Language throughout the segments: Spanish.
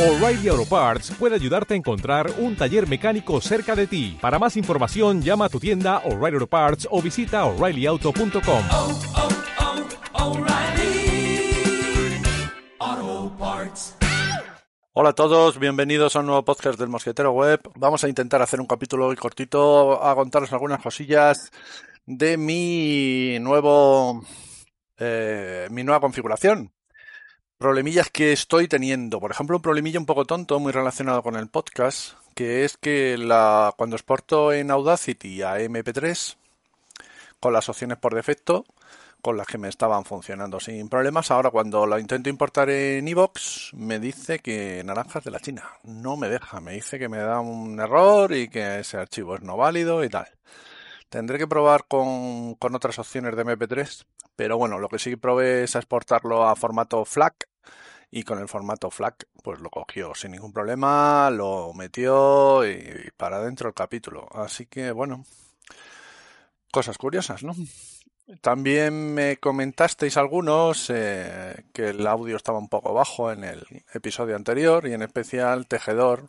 O'Reilly Auto Parts puede ayudarte a encontrar un taller mecánico cerca de ti. Para más información, llama a tu tienda O'Reilly Auto Parts o visita oreillyauto.com. oh, oh, O'Reilly Auto Parts. Hola a todos, bienvenidos a un nuevo podcast del Mosquetero Web. Vamos a intentar hacer un capítulo hoy cortito a contaros algunas cosillas de mi nuevo eh, mi nueva configuración. Problemillas que estoy teniendo. Por ejemplo, un problemilla un poco tonto, muy relacionado con el podcast, que es que la, cuando exporto en Audacity a MP3, con las opciones por defecto, con las que me estaban funcionando sin problemas, ahora cuando lo intento importar en iVoox, me dice que naranjas de la China. No me deja, me dice que me da un error y que ese archivo es no válido y tal. Tendré que probar con, con otras opciones de MP3, pero bueno, lo que sí probé es exportarlo a formato FLAC y con el formato FLAC pues lo cogió sin ningún problema, lo metió y, para adentro el capítulo. Así que bueno, cosas curiosas, ¿no? También me comentasteis algunos eh, que el audio estaba un poco bajo en el episodio anterior y en especial Tejedor,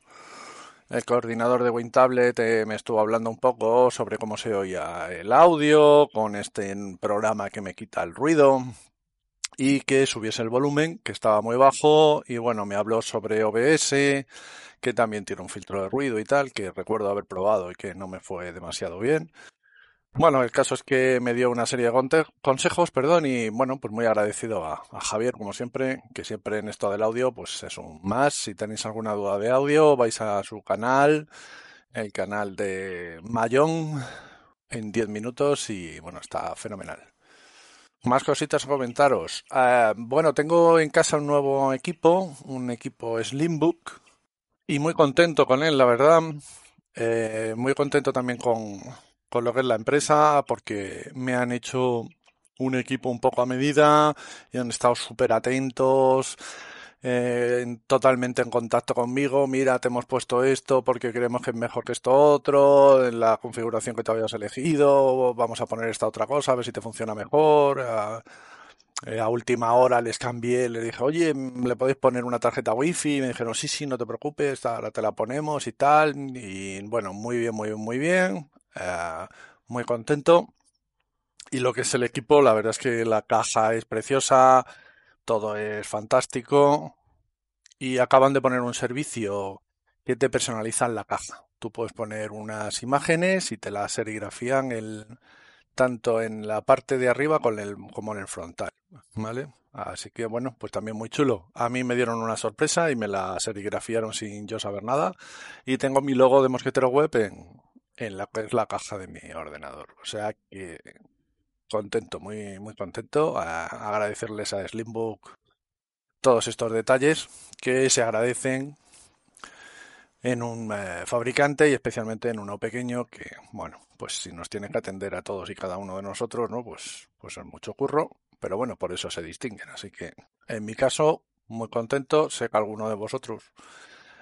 el coordinador de WinTablet, eh, me estuvo hablando un poco sobre cómo se oía el audio con este programa que me quita el ruido y que subiese el volumen, que estaba muy bajo, y bueno, me habló sobre OBS, que también tiene un filtro de ruido y tal, que recuerdo haber probado y que no me fue demasiado bien. Bueno, el caso es que me dio una serie de consejos, perdón, y bueno, pues muy agradecido a, Javier, como siempre, que siempre en esto del audio, pues es un más. Si tenéis alguna duda de audio, vais a su canal, el canal de Mayón, en 10 minutos y bueno, está fenomenal. Más cositas a comentaros. Uh, bueno, tengo en casa un nuevo equipo, un equipo Slimbook, y muy contento con él, la verdad. Eh, muy contento también con, con lo que es la empresa, porque me han hecho un equipo un poco a medida y han estado súper atentos, eh, totalmente en contacto conmigo. Mira, te hemos puesto esto porque creemos que es mejor que esto otro, en la configuración que te habías elegido, vamos a poner esta otra cosa, a ver si te funciona mejor. A, a última hora les cambié, le dije, oye, ¿le podéis poner una tarjeta wifi? Y me dijeron, sí, sí, no te preocupes, ahora te la ponemos y tal. Y bueno, muy bien, muy bien, muy bien. Uh, muy contento. Y lo que es el equipo, la verdad es que la caja es preciosa, todo es fantástico. Y acaban de poner un servicio que te personalizan la caja. Tú puedes poner unas imágenes y te las serigrafían el, tanto en la parte de arriba con el, como en el frontal. ¿Vale? Así que bueno, pues también muy chulo. A mí me dieron una sorpresa y me la serigrafiaron sin yo saber nada. Y tengo mi logo de Mosquetero Web en, en la es la caja de mi ordenador. O sea que contento, muy, muy contento. A agradecerles a Slimbook todos estos detalles que se agradecen en un eh, fabricante y especialmente en uno pequeño que, bueno, pues si nos tiene que atender a todos y cada uno de nosotros, ¿no? Pues, pues es mucho curro, pero bueno, por eso se distinguen. Así que en mi caso, muy contento. Sé que alguno de vosotros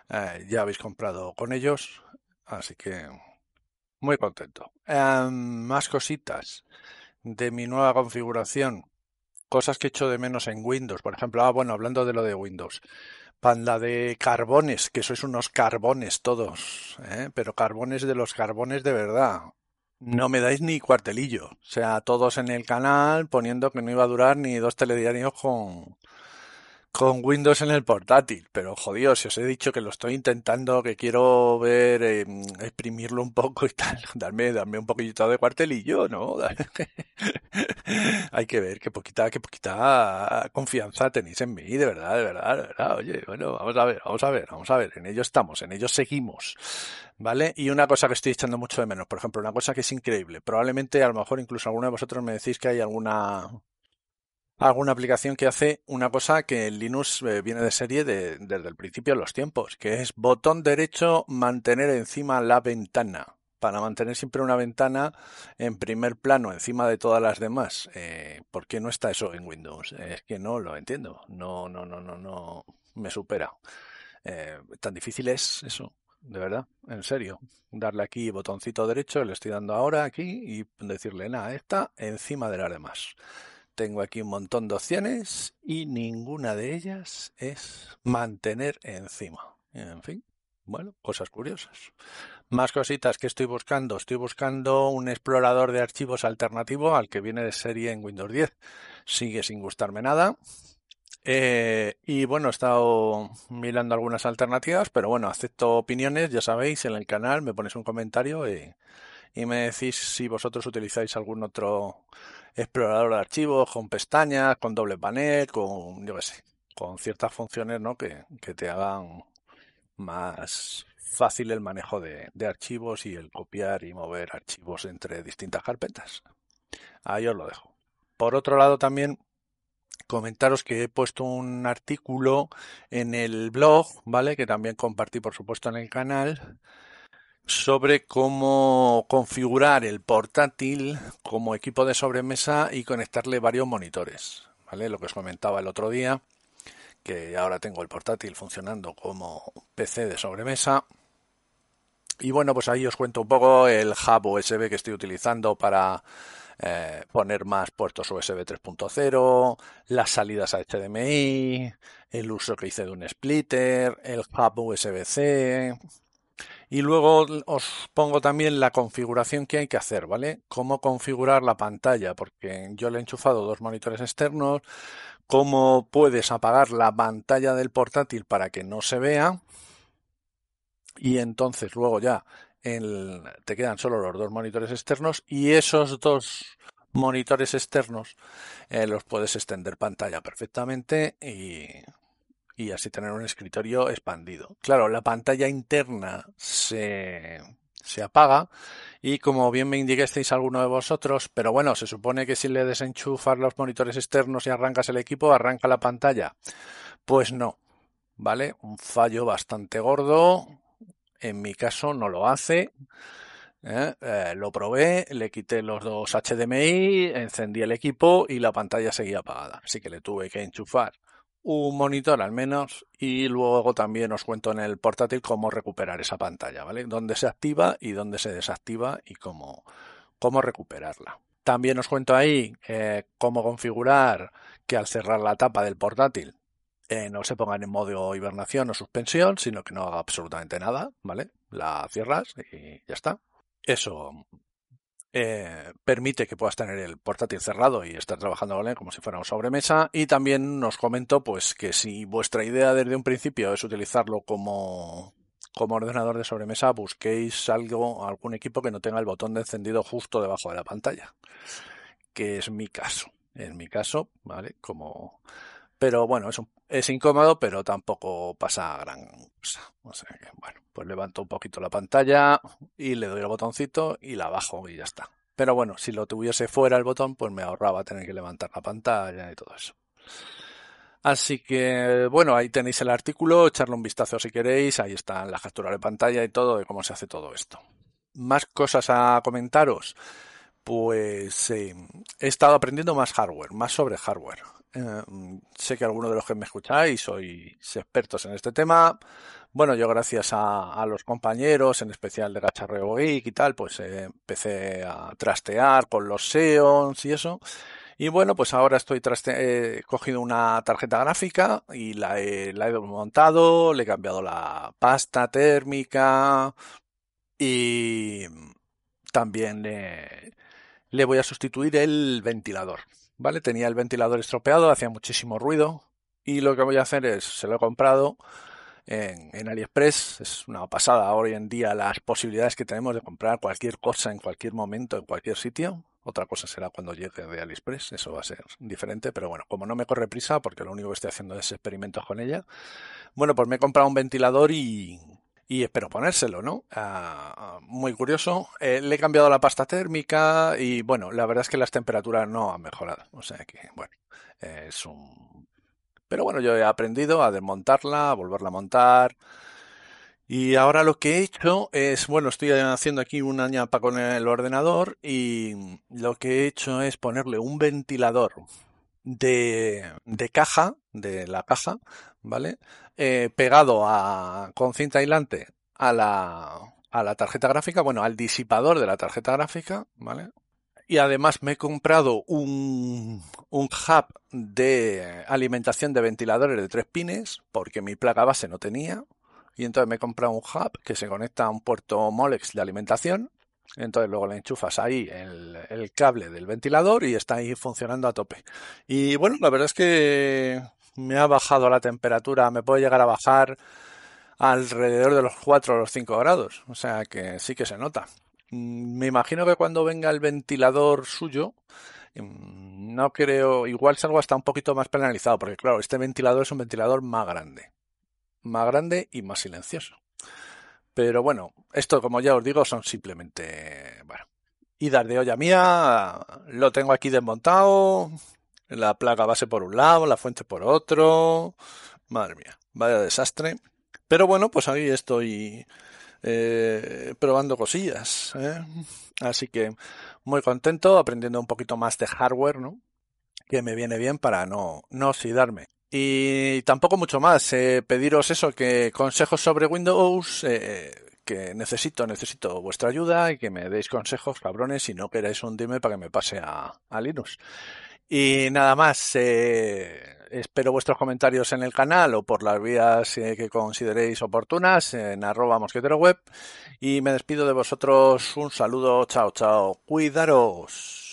eh, ya habéis comprado con ellos, así que muy contento. Um, más cositas de mi nueva configuración. Cosas que echo de menos en Windows. Por ejemplo, ah, bueno, hablando de lo de Windows. Panda de carbones, que sois unos carbones todos, ¿eh? pero carbones de los carbones de verdad. No me dais ni cuartelillo. O sea, todos en el canal poniendo que no iba a durar ni dos telediarios con, con Windows en el portátil, pero jodido, si os he dicho que lo estoy intentando, que quiero ver, eh, exprimirlo un poco y tal, darme, darme un poquito de cuartelillo, ¿no? Hay que ver qué poquita, qué poquita confianza tenéis en mí, de verdad, de verdad, de verdad. Oye, bueno, vamos a ver, vamos a ver, vamos a ver, en ello estamos, en ello seguimos, ¿vale? Y una cosa que estoy echando mucho de menos, por ejemplo, una cosa que es increíble, probablemente a lo mejor incluso alguno de vosotros me decís que hay alguna alguna aplicación que hace una cosa que en Linux eh, viene de serie de, desde el principio de los tiempos, que es botón derecho mantener encima la ventana. Para mantener siempre una ventana en primer plano encima de todas las demás. Eh, ¿Por qué no está eso en Windows? Es que no lo entiendo. No, no, no, no, no. Me supera. Eh, tan difícil es eso, de verdad, en serio. Darle aquí botoncito derecho, le estoy dando ahora aquí y decirle, nada, está encima de las demás tengo aquí un montón de opciones y ninguna de ellas es mantener encima. En fin, bueno, cosas curiosas. Más cositas que estoy buscando. Estoy buscando un explorador de archivos alternativo al que viene de serie en Windows 10. Sigue sin gustarme nada. Eh, y bueno, he estado mirando algunas alternativas, pero bueno, acepto opiniones, ya sabéis, en el canal me ponéis un comentario y, y me decís si vosotros utilizáis algún otro explorador de archivos con pestañas, con doble panel, con, yo qué sé, con ciertas funciones ¿no? que, que te hagan más fácil el manejo de, de archivos y el copiar y mover archivos entre distintas carpetas. Ahí os lo dejo. Por otro lado, también comentaros que he puesto un artículo en el blog, ¿vale? Que también compartí, por supuesto, en el canal, sobre cómo configurar el portátil como equipo de sobremesa y conectarle varios monitores, ¿vale? Lo que os comentaba el otro día, que ahora tengo el portátil funcionando como PC de sobremesa. Y bueno, pues ahí os cuento un poco el hub USB que estoy utilizando para eh, poner más puertos USB 3.0, las salidas a HDMI, el uso que hice de un splitter, el hub USB-C. Y luego os pongo también la configuración que hay que hacer, ¿vale? Cómo configurar la pantalla, porque yo le he enchufado dos monitores externos, cómo puedes apagar la pantalla del portátil para que no se vea y entonces luego ya te quedan solo los dos monitores externos y esos dos monitores externos eh, los puedes extender pantalla perfectamente y, y así tener un escritorio expandido. Claro, la pantalla interna se, se apaga y como bien me indicasteis alguno de vosotros, pero bueno, se supone que si le desenchufas los monitores externos y arrancas el equipo, arranca la pantalla. Pues no, ¿vale? Un fallo bastante gordo. En mi caso no lo hace. ¿eh? Eh, lo probé, le quité los dos HDMI, encendí el equipo y la pantalla seguía apagada. Así que le tuve que enchufar un monitor al menos y luego también os cuento en el portátil cómo recuperar esa pantalla, ¿vale? Dónde se activa y dónde se desactiva y cómo, cómo recuperarla. También os cuento ahí eh, cómo configurar que al cerrar la tapa del portátil eh, no se pongan en modo hibernación o suspensión, sino que no haga absolutamente nada, ¿vale? La cierras y ya está. Eso eh, permite que puedas tener el portátil cerrado y estar trabajando como si fuera un sobremesa. Y también nos comento pues que si vuestra idea desde un principio es utilizarlo como, como ordenador de sobremesa, busquéis algo, algún equipo que no tenga el botón de encendido justo debajo de la pantalla. Que es mi caso. En mi caso, ¿vale? Como pero bueno, es, un, es incómodo, pero tampoco pasa gran cosa. O sea que, bueno, pues levanto un poquito la pantalla y le doy el botoncito y la bajo y ya está. Pero bueno, si lo tuviese fuera el botón, pues me ahorraba tener que levantar la pantalla y todo eso. Así que, bueno, ahí tenéis el artículo, echarle un vistazo si queréis, ahí están las capturas de pantalla y todo de cómo se hace todo esto. Más cosas a comentaros. Pues eh, he estado aprendiendo más hardware, más sobre hardware. Eh, sé que algunos de los que me escucháis sois expertos en este tema. Bueno, yo gracias a, los compañeros, en especial de Gacharreo Geek y tal, pues eh, empecé a trastear con los Xeons y eso. Y bueno, pues ahora estoy traste he cogido una tarjeta gráfica y la he, la he montado, le he cambiado la pasta térmica y también le, le voy a sustituir el ventilador. ¿vale? Tenía el ventilador estropeado, hacía muchísimo ruido y lo que voy a hacer es, se lo he comprado en, en, AliExpress, es una pasada hoy en día las posibilidades que tenemos de comprar cualquier cosa en cualquier momento, en cualquier sitio. Otra cosa será cuando llegue de AliExpress, eso va a ser diferente, pero bueno, como no me corre prisa, porque lo único que estoy haciendo es experimentos con ella, bueno, pues me he comprado un ventilador y, y espero ponérselo, ¿no? Uh, muy curioso. Eh, le he cambiado la pasta térmica y bueno, la verdad es que las temperaturas no han mejorado. O sea que, bueno, es un... Pero bueno, yo he aprendido a desmontarla, a volverla a montar. Y ahora lo que he hecho es, bueno, estoy haciendo aquí una ñapa con el ordenador y lo que he hecho es ponerle un ventilador de, de caja, de la caja, ¿vale? Eh, pegado a, con cinta aislante a la, a la tarjeta gráfica, bueno, al disipador de la tarjeta gráfica, ¿vale? Y además me he comprado un, un hub de alimentación de ventiladores de tres pines, porque mi placa base no tenía. Y entonces me he comprado un hub que se conecta a un puerto Molex de alimentación. Entonces luego le enchufas ahí el, el cable del ventilador y está ahí funcionando a tope. Y bueno, la verdad es que me ha bajado la temperatura, me puede llegar a bajar alrededor de los 4 o los 5 grados. O sea que sí que se nota. Mm, Me imagino que cuando venga el ventilador suyo, mm, no creo, igual salgo hasta un poquito más penalizado, porque claro, este ventilador es un ventilador más grande. Más grande y más silencioso. Pero bueno, esto como ya os digo son simplemente, bueno, idas de olla mía, lo tengo aquí desmontado, la placa base por un lado, la fuente por otro, madre mía, vaya desastre. Pero bueno, pues ahí estoy eh, probando cosillas, ¿eh? Así que muy contento, aprendiendo un poquito más de hardware, ¿no? Que me viene bien para no, no oxidarme. Y tampoco mucho más. Eh, pediros eso, que consejos sobre Windows, eh, que necesito, necesito vuestra ayuda y que me deis consejos, cabrones, si no queréis hundirme para que me pase a, a Linux. Y nada más, eh, espero vuestros comentarios en el canal o por las vías eh, que consideréis oportunas en arroba mosquetero web. Y me despido de vosotros. Un saludo, chao, chao. Cuidaros.